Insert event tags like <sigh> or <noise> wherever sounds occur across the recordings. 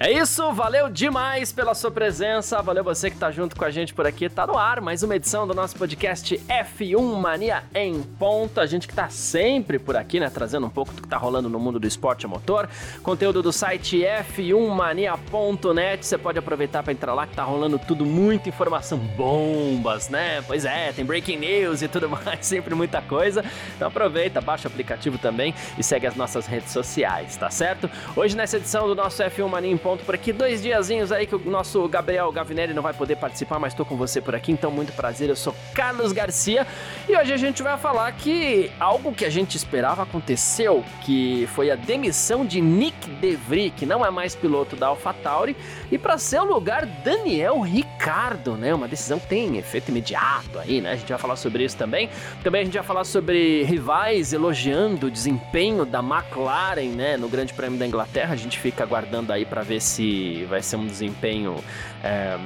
É isso, valeu demais pela sua presença, valeu você que tá junto com a gente por aqui. Tá no ar mais uma edição do nosso podcast F1 Mania em ponto. A gente que tá sempre por aqui, né, trazendo um pouco do que tá rolando no mundo do esporte a motor. Conteúdo do site f1mania.net. Você pode aproveitar para entrar lá que tá rolando tudo, muita informação, bombas, né? Pois é, tem breaking news e tudo <laughs> mais, sempre muita coisa. Então aproveita, baixa o aplicativo também e segue as nossas redes sociais, tá certo? Hoje nessa edição do nosso F1 Mania em ponto ponto por aqui. Dois diazinhos aí que o nosso Gabriel Gavinelli não vai poder participar, mas estou com você por aqui, então muito prazer. Eu sou Carlos Garcia e hoje a gente vai falar que algo que a gente esperava aconteceu, que foi a demissão de Nick DeVry, que não é mais piloto da AlphaTauri, e para seu lugar Daniel Ricardo, né? Uma decisão que tem efeito imediato aí, né? A gente vai falar sobre isso também. Também a gente vai falar sobre rivais elogiando o desempenho da McLaren, né, no Grande Prêmio da Inglaterra. A gente fica aguardando aí para ver se vai ser um desempenho é,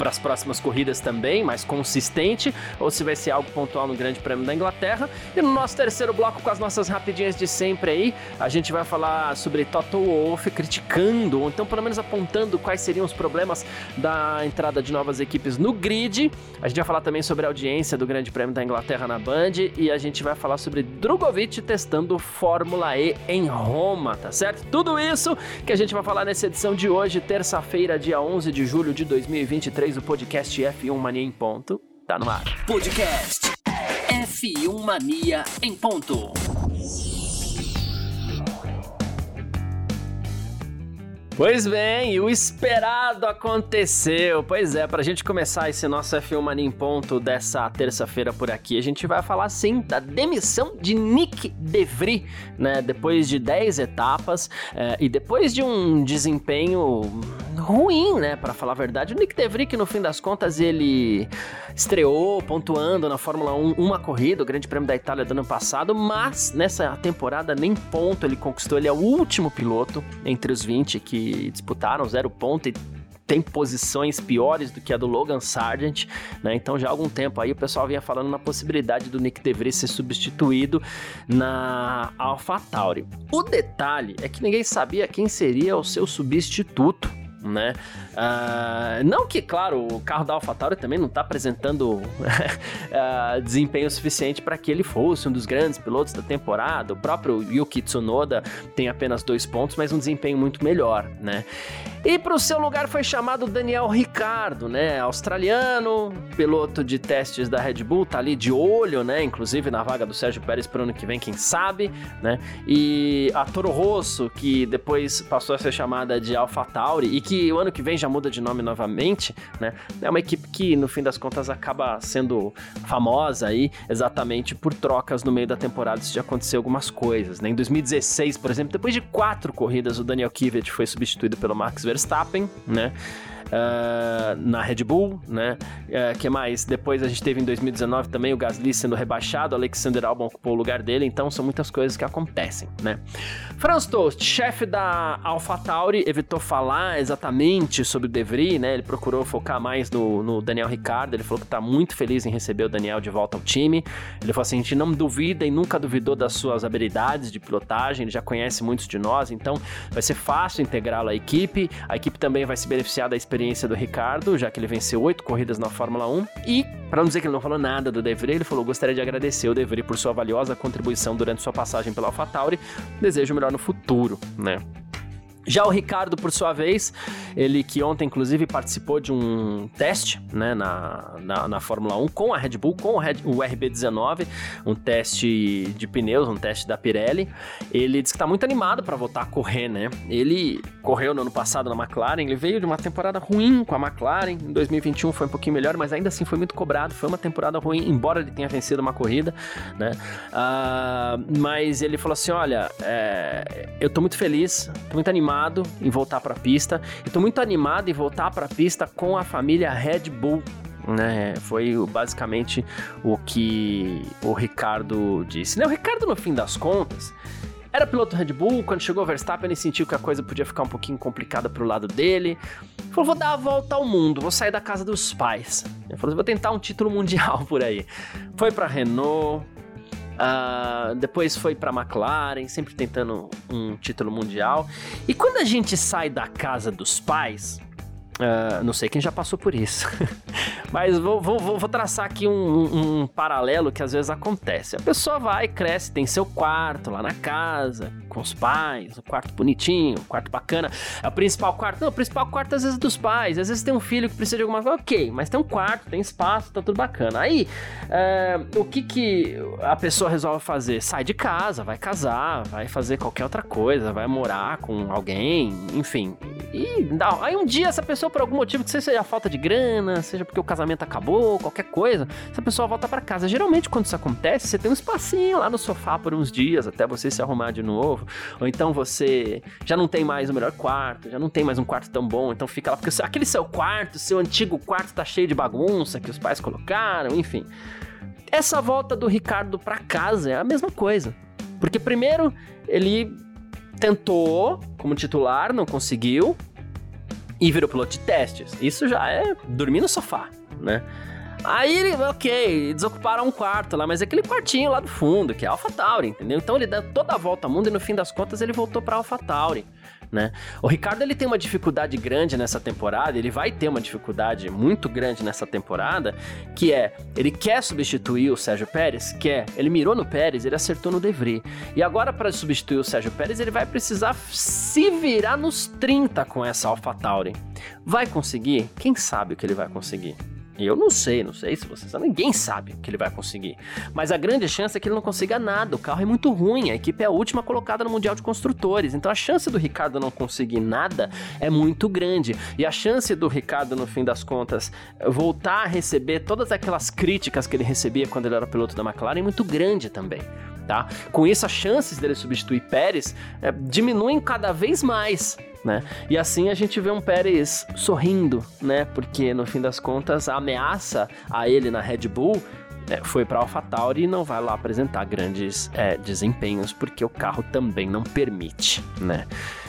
para as próximas corridas também, mais consistente, ou se vai ser algo pontual no Grande Prêmio da Inglaterra. E no nosso terceiro bloco, com as nossas rapidinhas de sempre aí, a gente vai falar sobre Toto Wolff criticando, ou então pelo menos apontando quais seriam os problemas da entrada de novas equipes no grid. A gente vai falar também sobre a audiência do Grande Prêmio da Inglaterra na Band e a gente vai falar sobre Drogovic testando Fórmula E em Roma, tá certo? Tudo isso que a gente vai falar nessa edição de hoje, terça-feira, dia 11 de julho de 2023 o podcast F1 Mania em Ponto tá no ar. Podcast F1 Mania em Ponto. Pois bem, o esperado aconteceu. Pois é, para a gente começar esse nosso F1 Mania em ponto dessa terça-feira por aqui, a gente vai falar sim da demissão de Nick DeVry, né? Depois de 10 etapas é, e depois de um desempenho ruim, né? Para falar a verdade, o Nick DeVry que no fim das contas ele estreou pontuando na Fórmula 1 uma corrida, o Grande Prêmio da Itália do ano passado, mas nessa temporada nem ponto ele conquistou. Ele é o último piloto entre os 20 que disputaram zero ponto e tem posições piores do que a do Logan Sargent, né? Então já há algum tempo aí o pessoal vinha falando na possibilidade do Nick DeVry ser substituído na AlphaTauri. O detalhe é que ninguém sabia quem seria o seu substituto né? Uh, não que, claro, o carro da AlphaTauri também não está apresentando uh, <laughs> desempenho suficiente para que ele fosse um dos grandes pilotos da temporada. O próprio Yuki Tsunoda tem apenas dois pontos, mas um desempenho muito melhor, né? E para o seu lugar foi chamado Daniel Ricardo, né? Australiano, piloto de testes da Red Bull, tá ali de olho, né? Inclusive na vaga do Sérgio Pérez para o ano que vem, quem sabe, né? E a Toro Rosso, que depois passou a ser chamada de AlphaTauri e que o ano que vem já muda de nome novamente, né? É uma equipe que no fim das contas acaba sendo famosa aí exatamente por trocas no meio da temporada se já aconteceu algumas coisas, né? Em 2016, por exemplo, depois de quatro corridas, o Daniel Kivet foi substituído pelo Max Verstappen, né? Uh, na Red Bull, né? Uh, que mais? Depois a gente teve em 2019 também o Gasly sendo rebaixado, Alexander Albon ocupou o lugar dele, então são muitas coisas que acontecem, né? Franz Toast, chefe da AlphaTauri, evitou falar exatamente sobre o De Vries, né? Ele procurou focar mais no, no Daniel Ricciardo, ele falou que tá muito feliz em receber o Daniel de volta ao time. Ele falou assim: a gente não duvida e nunca duvidou das suas habilidades de pilotagem, ele já conhece muitos de nós, então vai ser fácil integrá-lo à equipe. A equipe também vai se beneficiar da experiência experiência do Ricardo, já que ele venceu oito corridas na Fórmula 1. E, para não dizer que ele não falou nada do De Vries, ele falou: gostaria de agradecer o De Vries por sua valiosa contribuição durante sua passagem pela AlphaTauri. Desejo melhor no futuro, né? Já o Ricardo, por sua vez, ele que ontem, inclusive, participou de um teste né, na, na, na Fórmula 1 com a Red Bull, com o, Red, o RB19, um teste de pneus, um teste da Pirelli. Ele disse que está muito animado para voltar a correr, né? Ele correu no ano passado na McLaren, ele veio de uma temporada ruim com a McLaren, em 2021 foi um pouquinho melhor, mas ainda assim foi muito cobrado, foi uma temporada ruim, embora ele tenha vencido uma corrida, né? Uh, mas ele falou assim: olha, é, eu tô muito feliz, tô muito animado animado em voltar para a pista e tô muito animado em voltar para a pista com a família Red Bull né? Foi basicamente o que o Ricardo disse. Né? O Ricardo, no fim das contas, era piloto Red Bull, quando chegou o Verstappen, ele sentiu que a coisa podia ficar um pouquinho complicada pro lado dele. Falou: vou dar a volta ao mundo, vou sair da casa dos pais. Ele falou: vou tentar um título mundial <laughs> por aí. Foi pra Renault, Uh, depois foi para McLaren, sempre tentando um título mundial. E quando a gente sai da casa dos pais, Uh, não sei quem já passou por isso. <laughs> Mas vou, vou, vou, traçar aqui um, um, paralelo que às vezes acontece. A pessoa vai, cresce, tem seu quarto lá na casa, com os pais, um quarto bonitinho, um quarto bacana. É o principal quarto. Não, o principal quarto às vezes é dos pais. Às vezes tem um filho que precisa de alguma coisa. Ok, mas tem um quarto, tem espaço, tá tudo bacana. Aí, uh, o que, que a pessoa resolve fazer? Sai de casa, vai casar, vai fazer qualquer outra coisa, vai morar com alguém, enfim. E não, aí um dia essa pessoa por algum motivo, que seja a falta de grana, seja porque o casamento acabou, qualquer coisa, essa pessoa volta para casa. Geralmente, quando isso acontece, você tem um espacinho lá no sofá por uns dias até você se arrumar de novo. Ou então você já não tem mais o melhor quarto, já não tem mais um quarto tão bom, então fica lá, porque aquele seu quarto, seu antigo quarto tá cheio de bagunça que os pais colocaram, enfim. Essa volta do Ricardo para casa é a mesma coisa. Porque primeiro ele tentou como titular, não conseguiu e virou piloto de testes. Isso já é dormir no sofá, né? Aí ele, ok, desocuparam um quarto lá, mas é aquele quartinho lá do fundo, que é Alpha Tauri, entendeu? Então ele deu toda a volta ao mundo e no fim das contas ele voltou para Alpha Tauri né? O Ricardo ele tem uma dificuldade grande nessa temporada, ele vai ter uma dificuldade muito grande nessa temporada, que é ele quer substituir o Sérgio Pérez, quer, ele mirou no Pérez, ele acertou no De Vries. E agora para substituir o Sérgio Pérez, ele vai precisar se virar nos 30 com essa AlphaTauri. Vai conseguir? Quem sabe o que ele vai conseguir? Eu não sei, não sei se você sabe, ninguém sabe que ele vai conseguir. Mas a grande chance é que ele não consiga nada. O carro é muito ruim, a equipe é a última colocada no Mundial de Construtores. Então a chance do Ricardo não conseguir nada é muito grande. E a chance do Ricardo, no fim das contas, voltar a receber todas aquelas críticas que ele recebia quando ele era piloto da McLaren é muito grande também. Tá? Com isso, as chances dele substituir Pérez é, diminuem cada vez mais né? E assim a gente vê um Pérez sorrindo, né? Porque no fim das contas a ameaça a ele na Red Bull é, foi para AlphaTauri e não vai lá apresentar grandes é, desempenhos porque o carro também não permite, né?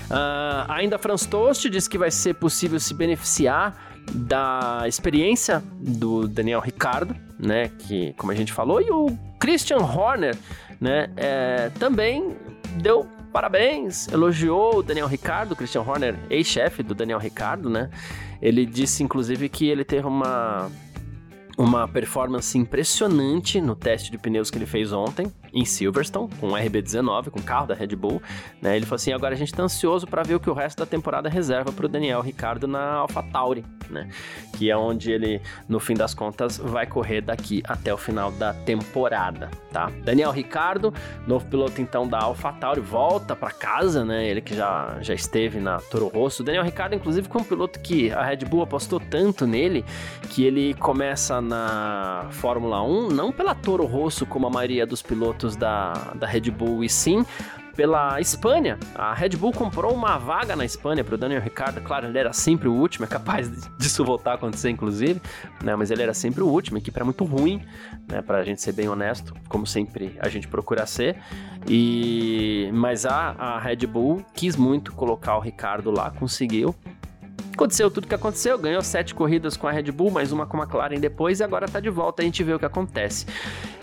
Uh, ainda Franz Tost diz que vai ser possível se beneficiar da experiência do Daniel Ricardo, né? Que como a gente falou e o Christian Horner, né? É, também deu parabéns, elogiou o Daniel Ricardo, Christian Horner, ex-chefe do Daniel Ricardo, né? Ele disse, inclusive, que ele teve uma uma performance impressionante no teste de pneus que ele fez ontem em Silverstone, com o RB19, com o carro da Red Bull. Né? Ele falou assim: agora a gente está ansioso para ver o que o resto da temporada reserva para o Daniel Ricardo na AlphaTauri, né? que é onde ele, no fim das contas, vai correr daqui até o final da temporada. Tá? Daniel Ricardo, novo piloto então da AlphaTauri, volta para casa, né? ele que já, já esteve na Toro Rosso. Daniel Ricardo, inclusive, foi um piloto que a Red Bull apostou tanto nele que ele começa na Fórmula 1, não pela Toro Rosso, como a maioria dos pilotos da, da Red Bull, e sim pela Espanha. A Red Bull comprou uma vaga na Espanha para o Daniel Ricciardo. Claro, ele era sempre o último, é capaz disso voltar a acontecer, inclusive, né? mas ele era sempre o último. Equipe era muito ruim, né? para a gente ser bem honesto, como sempre a gente procura ser. E mas a, a Red Bull quis muito colocar o Ricardo lá, conseguiu. Aconteceu tudo o que aconteceu, ganhou sete corridas com a Red Bull, mais uma com a McLaren depois e agora tá de volta, a gente vê o que acontece.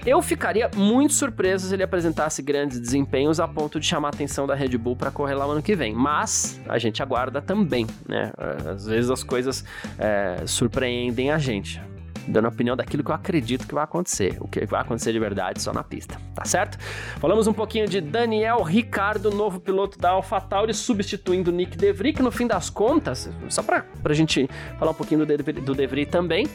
Eu ficaria muito surpreso se ele apresentasse grandes desempenhos a ponto de chamar a atenção da Red Bull para correr lá no ano que vem, mas a gente aguarda também, né? Às vezes as coisas é, surpreendem a gente dando a opinião daquilo que eu acredito que vai acontecer. O que vai acontecer de verdade só na pista, tá certo? Falamos um pouquinho de Daniel Ricardo, novo piloto da AlphaTauri, substituindo Nick DeVry, que no fim das contas, só pra, pra gente falar um pouquinho do DeVry, do DeVry também,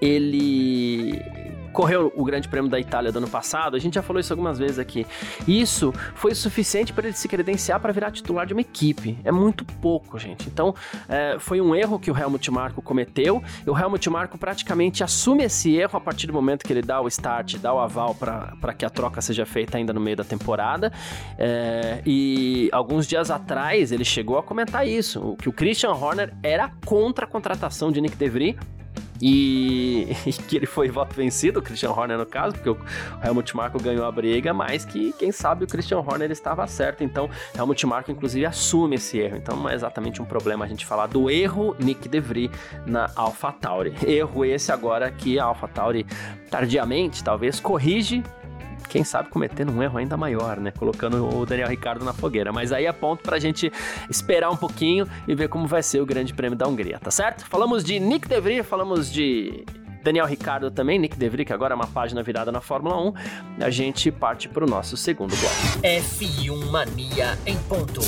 ele correu o Grande Prêmio da Itália do ano passado, a gente já falou isso algumas vezes aqui. Isso foi suficiente para ele se credenciar para virar titular de uma equipe. É muito pouco, gente. Então, é, foi um erro que o Helmut Marko cometeu. E o Helmut Marko praticamente assume esse erro a partir do momento que ele dá o start, dá o aval para que a troca seja feita ainda no meio da temporada. É, e alguns dias atrás ele chegou a comentar isso, que o Christian Horner era contra a contratação de Nick DeVry e, <laughs> e, que ele foi voto vencido, o Christian Horner no caso, porque o Helmut Marko ganhou a briga, mas que quem sabe o Christian Horner estava certo. Então, Helmut Marko inclusive assume esse erro. Então, não é exatamente um problema a gente falar do erro Nick DeVry na AlphaTauri. Erro esse agora que a AlphaTauri tardiamente talvez corrige quem sabe cometendo um erro ainda maior, né? Colocando o Daniel Ricardo na fogueira. Mas aí é ponto pra gente esperar um pouquinho e ver como vai ser o Grande Prêmio da Hungria, tá certo? Falamos de Nick DeVry, falamos de Daniel Ricardo também, Nick DeVry, que agora é uma página virada na Fórmula 1. A gente parte pro nosso segundo bloco. F1 Mania em ponto.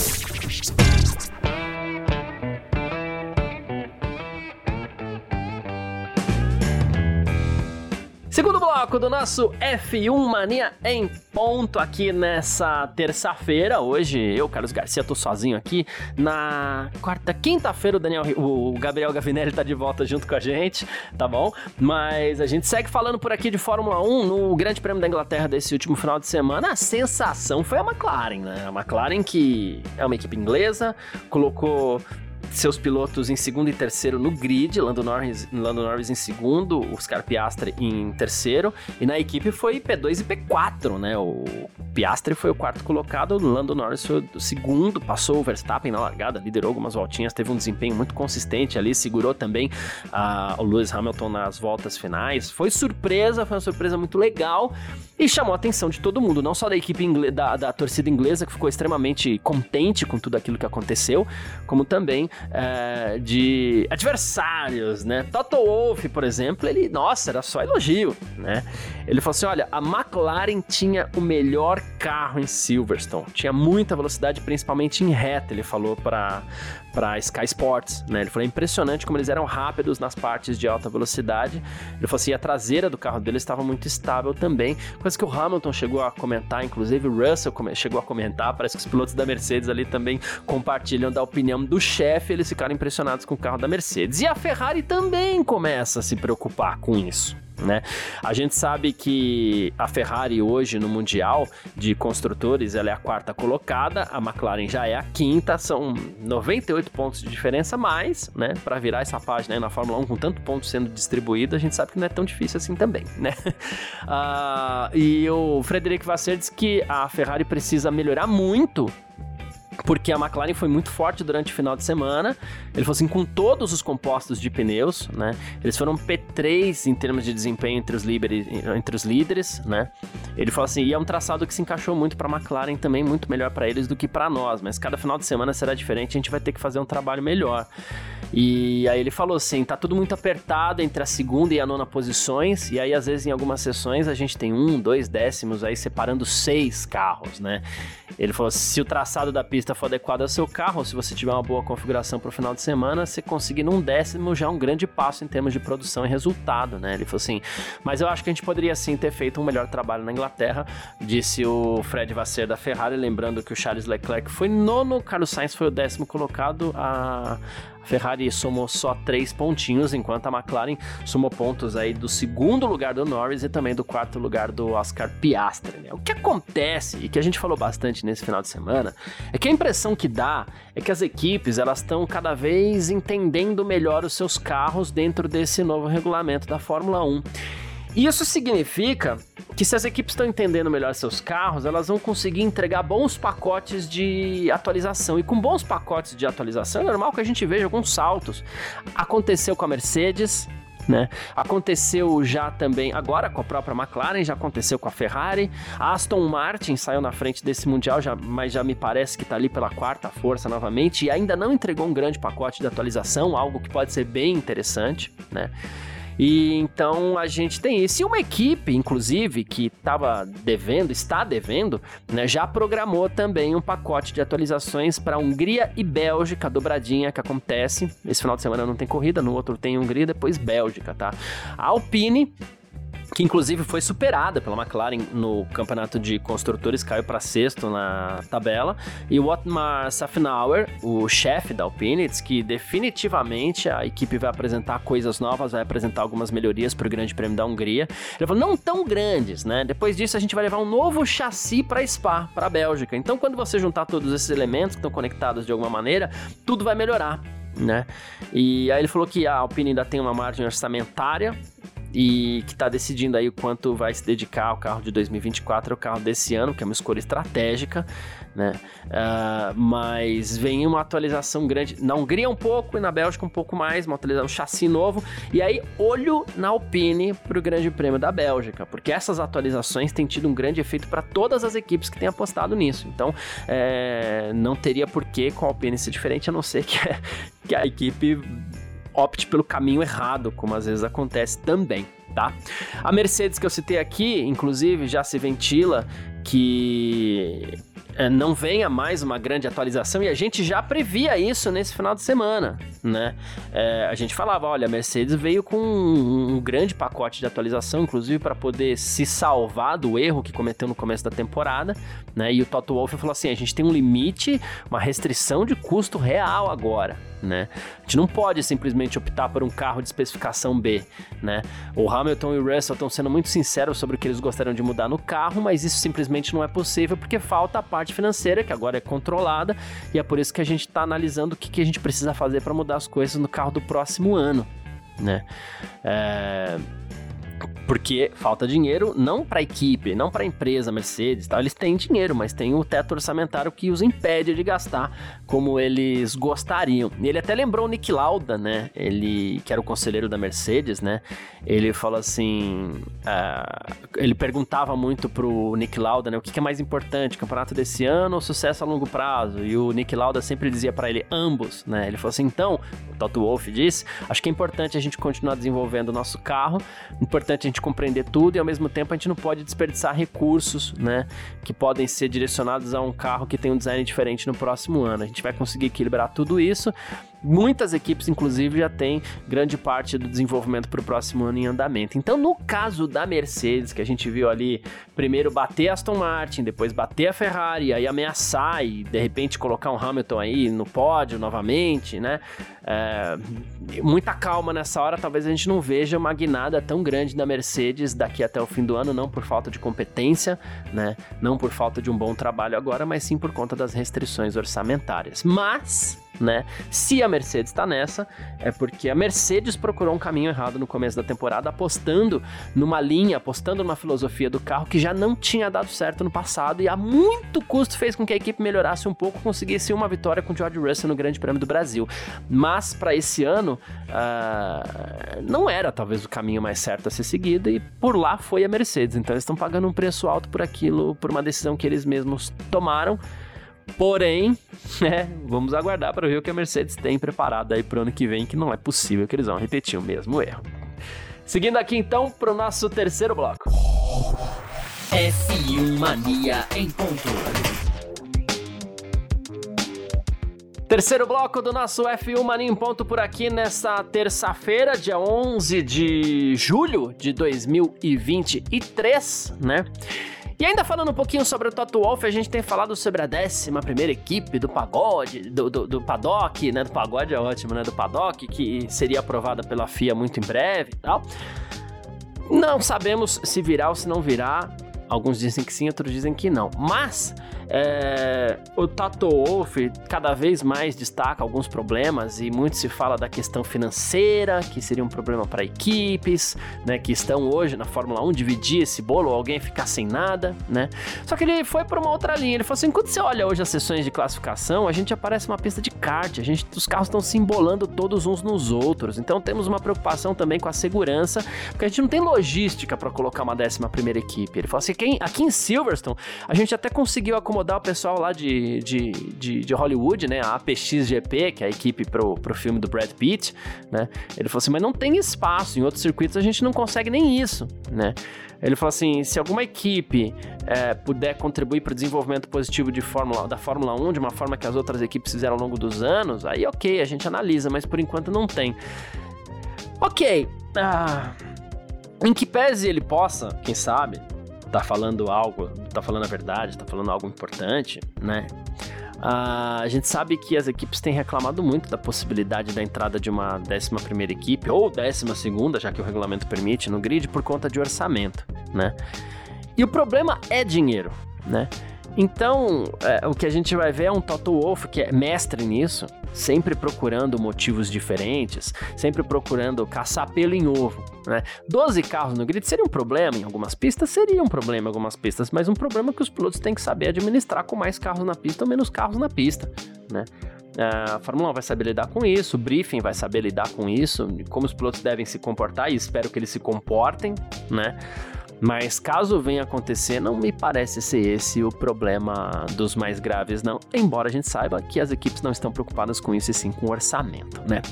Segundo bloco do nosso F1 Mania em ponto aqui nessa terça-feira. Hoje eu, Carlos Garcia, tô sozinho aqui. Na quarta, quinta-feira o Daniel, o Gabriel Gavinelli tá de volta junto com a gente, tá bom? Mas a gente segue falando por aqui de Fórmula 1 no Grande Prêmio da Inglaterra desse último final de semana. A sensação foi a McLaren, né? A McLaren que é uma equipe inglesa, colocou seus pilotos em segundo e terceiro no grid, Lando Norris, Lando Norris em segundo, Oscar Piastri em terceiro, e na equipe foi P2 e P4, né? O Piastri foi o quarto colocado, o Lando Norris foi o segundo, passou o Verstappen na largada, liderou algumas voltinhas, teve um desempenho muito consistente ali, segurou também uh, o Lewis Hamilton nas voltas finais. Foi surpresa, foi uma surpresa muito legal e chamou a atenção de todo mundo, não só da equipe da, da torcida inglesa, que ficou extremamente contente com tudo aquilo que aconteceu, como também é, de adversários, né? Toto Wolff, por exemplo, ele, nossa, era só elogio, né? Ele falou assim: olha, a McLaren tinha o melhor carro em Silverstone, tinha muita velocidade, principalmente em reta, ele falou para para Sky Sports, né? Ele falou é impressionante como eles eram rápidos nas partes de alta velocidade. Ele falou assim, a traseira do carro dele estava muito estável também, coisa que o Hamilton chegou a comentar, inclusive o Russell chegou a comentar, parece que os pilotos da Mercedes ali também compartilham da opinião do chefe, eles ficaram impressionados com o carro da Mercedes. E a Ferrari também começa a se preocupar com isso né? A gente sabe que a Ferrari hoje no Mundial de Construtores ela é a quarta colocada, a McLaren já é a quinta, são 98 pontos de diferença, mas, né, para virar essa página na Fórmula 1 com tanto ponto sendo distribuído, a gente sabe que não é tão difícil assim também, né? uh, <laughs> e o Frederico Vasseur diz que a Ferrari precisa melhorar muito porque a McLaren foi muito forte durante o final de semana. Ele falou assim, com todos os compostos de pneus, né? Eles foram P3 em termos de desempenho entre os, líderes, entre os líderes, né? Ele falou assim, e é um traçado que se encaixou muito para McLaren também, muito melhor para eles do que para nós, mas cada final de semana será diferente, a gente vai ter que fazer um trabalho melhor. E aí ele falou assim, tá tudo muito apertado entre a segunda e a nona posições, e aí às vezes em algumas sessões a gente tem um, dois décimos aí separando seis carros, né? Ele falou, se o traçado da pista for adequada ao seu carro, se você tiver uma boa configuração para o final de semana, você conseguir num décimo já um grande passo em termos de produção e resultado, né? Ele falou assim, mas eu acho que a gente poderia sim ter feito um melhor trabalho na Inglaterra, disse o Fred Vasser da Ferrari, lembrando que o Charles Leclerc foi nono, Carlos Sainz foi o décimo colocado, a a Ferrari somou só três pontinhos, enquanto a McLaren somou pontos aí do segundo lugar do Norris e também do quarto lugar do Oscar Piastri. Né? O que acontece, e que a gente falou bastante nesse final de semana, é que a impressão que dá é que as equipes elas estão cada vez entendendo melhor os seus carros dentro desse novo regulamento da Fórmula 1. Isso significa que se as equipes estão entendendo melhor seus carros, elas vão conseguir entregar bons pacotes de atualização. E com bons pacotes de atualização, é normal que a gente veja alguns saltos. Aconteceu com a Mercedes, né? Aconteceu já também agora com a própria McLaren, já aconteceu com a Ferrari. A Aston Martin saiu na frente desse mundial, já, mas já me parece que está ali pela quarta força novamente e ainda não entregou um grande pacote de atualização, algo que pode ser bem interessante, né? E então a gente tem isso. E uma equipe, inclusive, que estava devendo, está devendo, né, já programou também um pacote de atualizações para Hungria e Bélgica, dobradinha que acontece. Esse final de semana não tem corrida, no outro tem Hungria, depois Bélgica, tá? A Alpine que inclusive foi superada pela McLaren no campeonato de construtores, caiu para sexto na tabela. E o Otmar Safnauer, o chefe da Alpine, diz que definitivamente a equipe vai apresentar coisas novas, vai apresentar algumas melhorias para o Grande Prêmio da Hungria. Ele falou, não tão grandes, né? Depois disso a gente vai levar um novo chassi para Spa, para a Bélgica. Então quando você juntar todos esses elementos que estão conectados de alguma maneira, tudo vai melhorar né? E aí ele falou que a Alpine ainda tem uma margem orçamentária e que está decidindo aí o quanto vai se dedicar ao carro de 2024 ao carro desse ano, que é uma escolha estratégica, né? Uh, mas vem uma atualização grande na Hungria um pouco e na Bélgica um pouco mais, uma atualização, um chassi novo. E aí, olho na Alpine para o Grande Prêmio da Bélgica, porque essas atualizações têm tido um grande efeito para todas as equipes que têm apostado nisso. Então, é, não teria por que com a Alpine ser diferente, a não ser que, <laughs> que a equipe opte pelo caminho errado, como às vezes acontece também, tá? A Mercedes que eu citei aqui, inclusive, já se ventila que é, não venha mais uma grande atualização e a gente já previa isso nesse final de semana, né? É, a gente falava, olha, a Mercedes veio com um, um grande pacote de atualização, inclusive para poder se salvar do erro que cometeu no começo da temporada, né? E o Toto Wolff falou assim, a gente tem um limite, uma restrição de custo real agora, né? A gente não pode simplesmente optar por um carro de especificação B, né? O Hamilton e o Russell estão sendo muito sinceros sobre o que eles gostariam de mudar no carro, mas isso simplesmente não é possível porque falta a parte financeira, que agora é controlada, e é por isso que a gente está analisando o que, que a gente precisa fazer para mudar as coisas no carro do próximo ano, né? É porque falta dinheiro não para a equipe, não para a empresa Mercedes, tá? eles têm dinheiro, mas tem o teto orçamentário que os impede de gastar como eles gostariam. E ele até lembrou o Nick Lauda, né? Ele que era o conselheiro da Mercedes, né? Ele falou assim, uh, ele perguntava muito pro Nick Lauda, né? O que, que é mais importante, campeonato desse ano ou sucesso a longo prazo? E o Nick Lauda sempre dizia para ele ambos, né? Ele falou assim, então, o Toto Wolff disse, acho que é importante a gente continuar desenvolvendo o nosso carro, importante a gente compreender tudo e ao mesmo tempo a gente não pode desperdiçar recursos, né, que podem ser direcionados a um carro que tem um design diferente no próximo ano. A gente vai conseguir equilibrar tudo isso Muitas equipes, inclusive, já têm grande parte do desenvolvimento para o próximo ano em andamento. Então, no caso da Mercedes, que a gente viu ali, primeiro bater a Aston Martin, depois bater a Ferrari, aí ameaçar e de repente colocar um Hamilton aí no pódio novamente, né? É, muita calma nessa hora, talvez a gente não veja uma guinada tão grande da Mercedes daqui até o fim do ano, não por falta de competência, né? Não por falta de um bom trabalho agora, mas sim por conta das restrições orçamentárias. Mas né? Se a Mercedes está nessa, é porque a Mercedes procurou um caminho errado no começo da temporada, apostando numa linha, apostando numa filosofia do carro que já não tinha dado certo no passado e a muito custo fez com que a equipe melhorasse um pouco, conseguisse uma vitória com George Russell no Grande Prêmio do Brasil. Mas para esse ano, uh, não era talvez o caminho mais certo a ser seguido e por lá foi a Mercedes. Então eles estão pagando um preço alto por aquilo, por uma decisão que eles mesmos tomaram. Porém, <laughs> né, vamos aguardar para ver o que a Mercedes tem preparado aí para o ano que vem, que não é possível que eles vão repetir o mesmo erro. Seguindo aqui então para o nosso terceiro bloco. F1 Mania em ponto. Terceiro bloco do nosso F1 Mania em ponto por aqui nessa terça-feira, dia 11 de julho de 2023, né? E ainda falando um pouquinho sobre o Toto Wolff, a gente tem falado sobre a 11 primeira equipe do pagode, do, do, do, paddock, né? Do pagode é ótimo, né? Do paddock, que seria aprovada pela FIA muito em breve e tal. Não sabemos se virá ou se não virá. Alguns dizem que sim, outros dizem que não. Mas é, o Tato Wolff cada vez mais destaca alguns problemas e muito se fala da questão financeira, que seria um problema para equipes, né, que estão hoje na Fórmula 1 dividir esse bolo, alguém ficar sem nada, né? Só que ele foi para uma outra linha. Ele falou assim: quando você olha hoje as sessões de classificação, a gente aparece uma pista de kart, a gente, os carros estão se embolando todos uns nos outros. Então temos uma preocupação também com a segurança, porque a gente não tem logística para colocar uma décima primeira equipe. Ele falou assim: aqui em Silverstone a gente até conseguiu acomodar o pessoal lá de, de, de, de, Hollywood, né? A APXGP, que é a equipe pro, pro filme do Brad Pitt, né? Ele falou assim, mas não tem espaço, em outros circuitos a gente não consegue nem isso, né? Ele falou assim: se alguma equipe é, puder contribuir para o desenvolvimento positivo de Fórmula, da Fórmula 1 de uma forma que as outras equipes fizeram ao longo dos anos, aí ok, a gente analisa, mas por enquanto não tem. Ok. Ah, em que pese ele possa, quem sabe, tá falando algo, tá falando a verdade, tá falando algo importante, né? Uh, a gente sabe que as equipes têm reclamado muito da possibilidade da entrada de uma 11 primeira equipe ou 12 segunda, já que o regulamento permite, no grid por conta de orçamento, né? E o problema é dinheiro, né? Então, é, o que a gente vai ver é um Toto Wolff que é mestre nisso, sempre procurando motivos diferentes, sempre procurando caçar pelo em ovo. Né? 12 carros no grid seria um problema em algumas pistas? Seria um problema em algumas pistas, mas um problema que os pilotos têm que saber administrar com mais carros na pista ou menos carros na pista. Né? A Fórmula 1 vai saber lidar com isso, o briefing vai saber lidar com isso, como os pilotos devem se comportar e espero que eles se comportem, né? Mas caso venha acontecer, não me parece ser esse o problema dos mais graves, não. Embora a gente saiba que as equipes não estão preocupadas com isso e sim com o orçamento, né?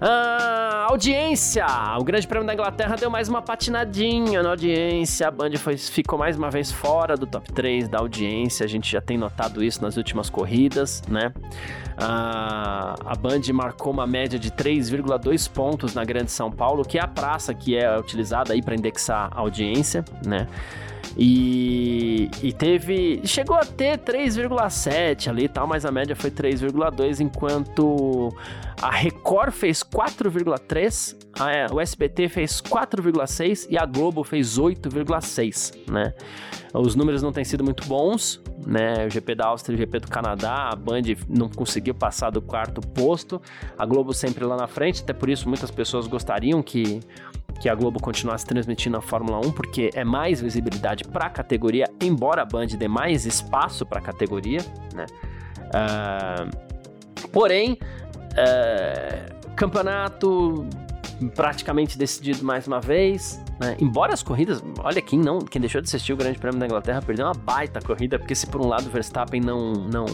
Ah, audiência! O Grande Prêmio da Inglaterra deu mais uma patinadinha na audiência. A Band foi, ficou mais uma vez fora do top 3 da audiência. A gente já tem notado isso nas últimas corridas, né? Ah, a Band marcou uma média de 3,2 pontos na Grande São Paulo, que é a praça que é utilizada aí para indexar a audiência, né? E, e teve. Chegou a ter 3,7 ali e tal, mas a média foi 3,2, enquanto a Record fez 4,3, é, o SBT fez 4,6 e a Globo fez 8,6, né? Os números não têm sido muito bons, né? O GP da Áustria e o GP do Canadá, a Band não conseguiu passar do quarto posto, a Globo sempre lá na frente, até por isso muitas pessoas gostariam que que a Globo continuasse transmitindo a Fórmula 1, porque é mais visibilidade para a categoria, embora a Band dê mais espaço para a categoria, né? Uh, porém, uh, campeonato praticamente decidido mais uma vez, né? Embora as corridas, olha quem não, quem deixou de assistir o Grande Prêmio da Inglaterra perdeu uma baita corrida, porque se por um lado o Verstappen não não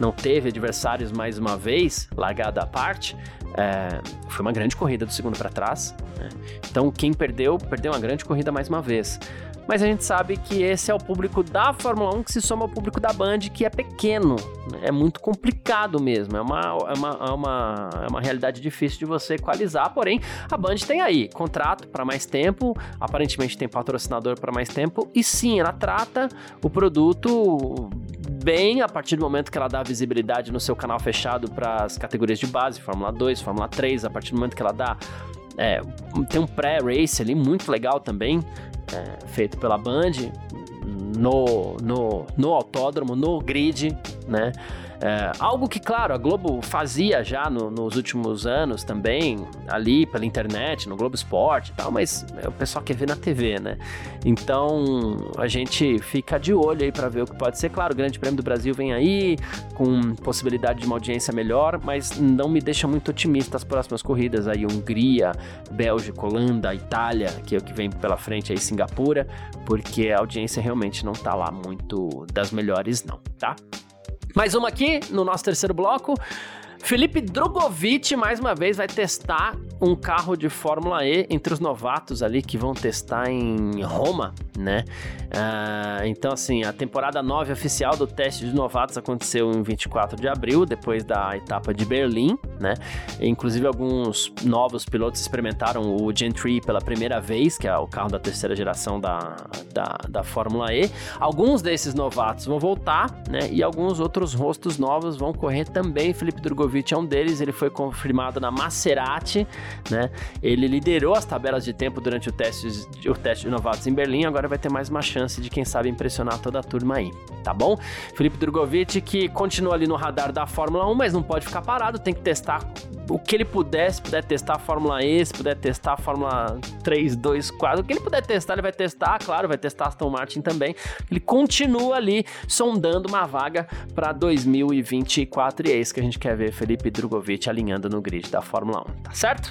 não teve adversários mais uma vez, largada à parte, é, foi uma grande corrida do segundo para trás. Né? Então, quem perdeu, perdeu uma grande corrida mais uma vez. Mas a gente sabe que esse é o público da Fórmula 1 que se soma ao público da Band, que é pequeno. Né? É muito complicado mesmo. É uma, é uma, é uma, é uma realidade difícil de você equalizar. Porém, a Band tem aí contrato para mais tempo, aparentemente tem patrocinador para mais tempo. E sim, ela trata o produto bem a partir do momento que ela dá visibilidade no seu canal fechado para as categorias de base, Fórmula 2, Fórmula 3, a partir do momento que ela dá. É, tem um pré-race ali muito legal também, é, feito pela Band, no, no, no autódromo, no grid, né? É, algo que, claro, a Globo fazia já no, nos últimos anos também, ali pela internet, no Globo Esporte e tal, mas é, o pessoal quer ver na TV, né? Então a gente fica de olho aí para ver o que pode ser. Claro, o Grande Prêmio do Brasil vem aí, com possibilidade de uma audiência melhor, mas não me deixa muito otimista as próximas corridas aí, Hungria, Bélgica, Holanda, Itália, que é o que vem pela frente aí, Singapura, porque a audiência realmente não tá lá muito das melhores não, tá? Mais uma aqui no nosso terceiro bloco. Felipe Drogovic, mais uma vez, vai testar um carro de Fórmula E entre os novatos ali que vão testar em Roma, né? Uh, então, assim, a temporada 9 oficial do teste de novatos aconteceu em 24 de abril, depois da etapa de Berlim, né? Inclusive, alguns novos pilotos experimentaram o Gentry pela primeira vez, que é o carro da terceira geração da, da, da Fórmula E. Alguns desses novatos vão voltar, né? E alguns outros rostos novos vão correr também. Felipe Drogovic é um deles, ele foi confirmado na Maserati, né? Ele liderou as tabelas de tempo durante o teste, o teste de novatos em Berlim, agora vai ter mais uma chance de, quem sabe, impressionar toda a turma aí, tá bom? Felipe Drogovic, que continua ali no radar da Fórmula 1, mas não pode ficar parado, tem que testar o que ele puder, se puder testar a Fórmula E, se puder testar a Fórmula 3, 2, 4, o que ele puder testar, ele vai testar, claro, vai testar Aston Martin também. Ele continua ali sondando uma vaga para 2024 e é isso que a gente quer ver Felipe Drogovic alinhando no grid da Fórmula 1, tá certo?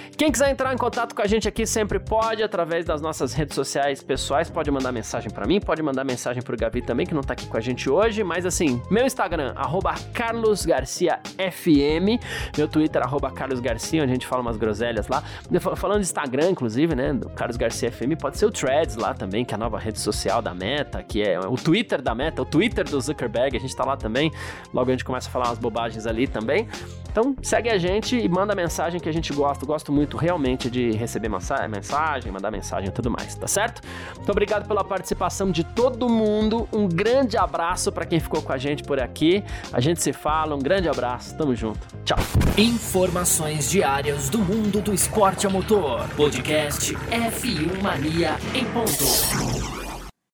Quem quiser entrar em contato com a gente aqui sempre pode, através das nossas redes sociais pessoais, pode mandar mensagem para mim, pode mandar mensagem pro Gavi também, que não tá aqui com a gente hoje, mas assim, meu Instagram, arroba carlosgarciafm, meu Twitter, arroba carlosgarcia, onde a gente fala umas groselhas lá. Falando de Instagram, inclusive, né, do Carlos Garcia FM, pode ser o Threads lá também, que é a nova rede social da Meta, que é o Twitter da Meta, o Twitter do Zuckerberg, a gente tá lá também, logo a gente começa a falar umas bobagens ali também. Então, segue a gente e manda mensagem que a gente gosta, gosto muito realmente de receber mensagem, mandar mensagem e tudo mais, tá certo? Muito obrigado pela participação de todo mundo. Um grande abraço para quem ficou com a gente por aqui. A gente se fala, um grande abraço, tamo junto. Tchau. Informações diárias do mundo do esporte a motor. Podcast F1 Mania em ponto.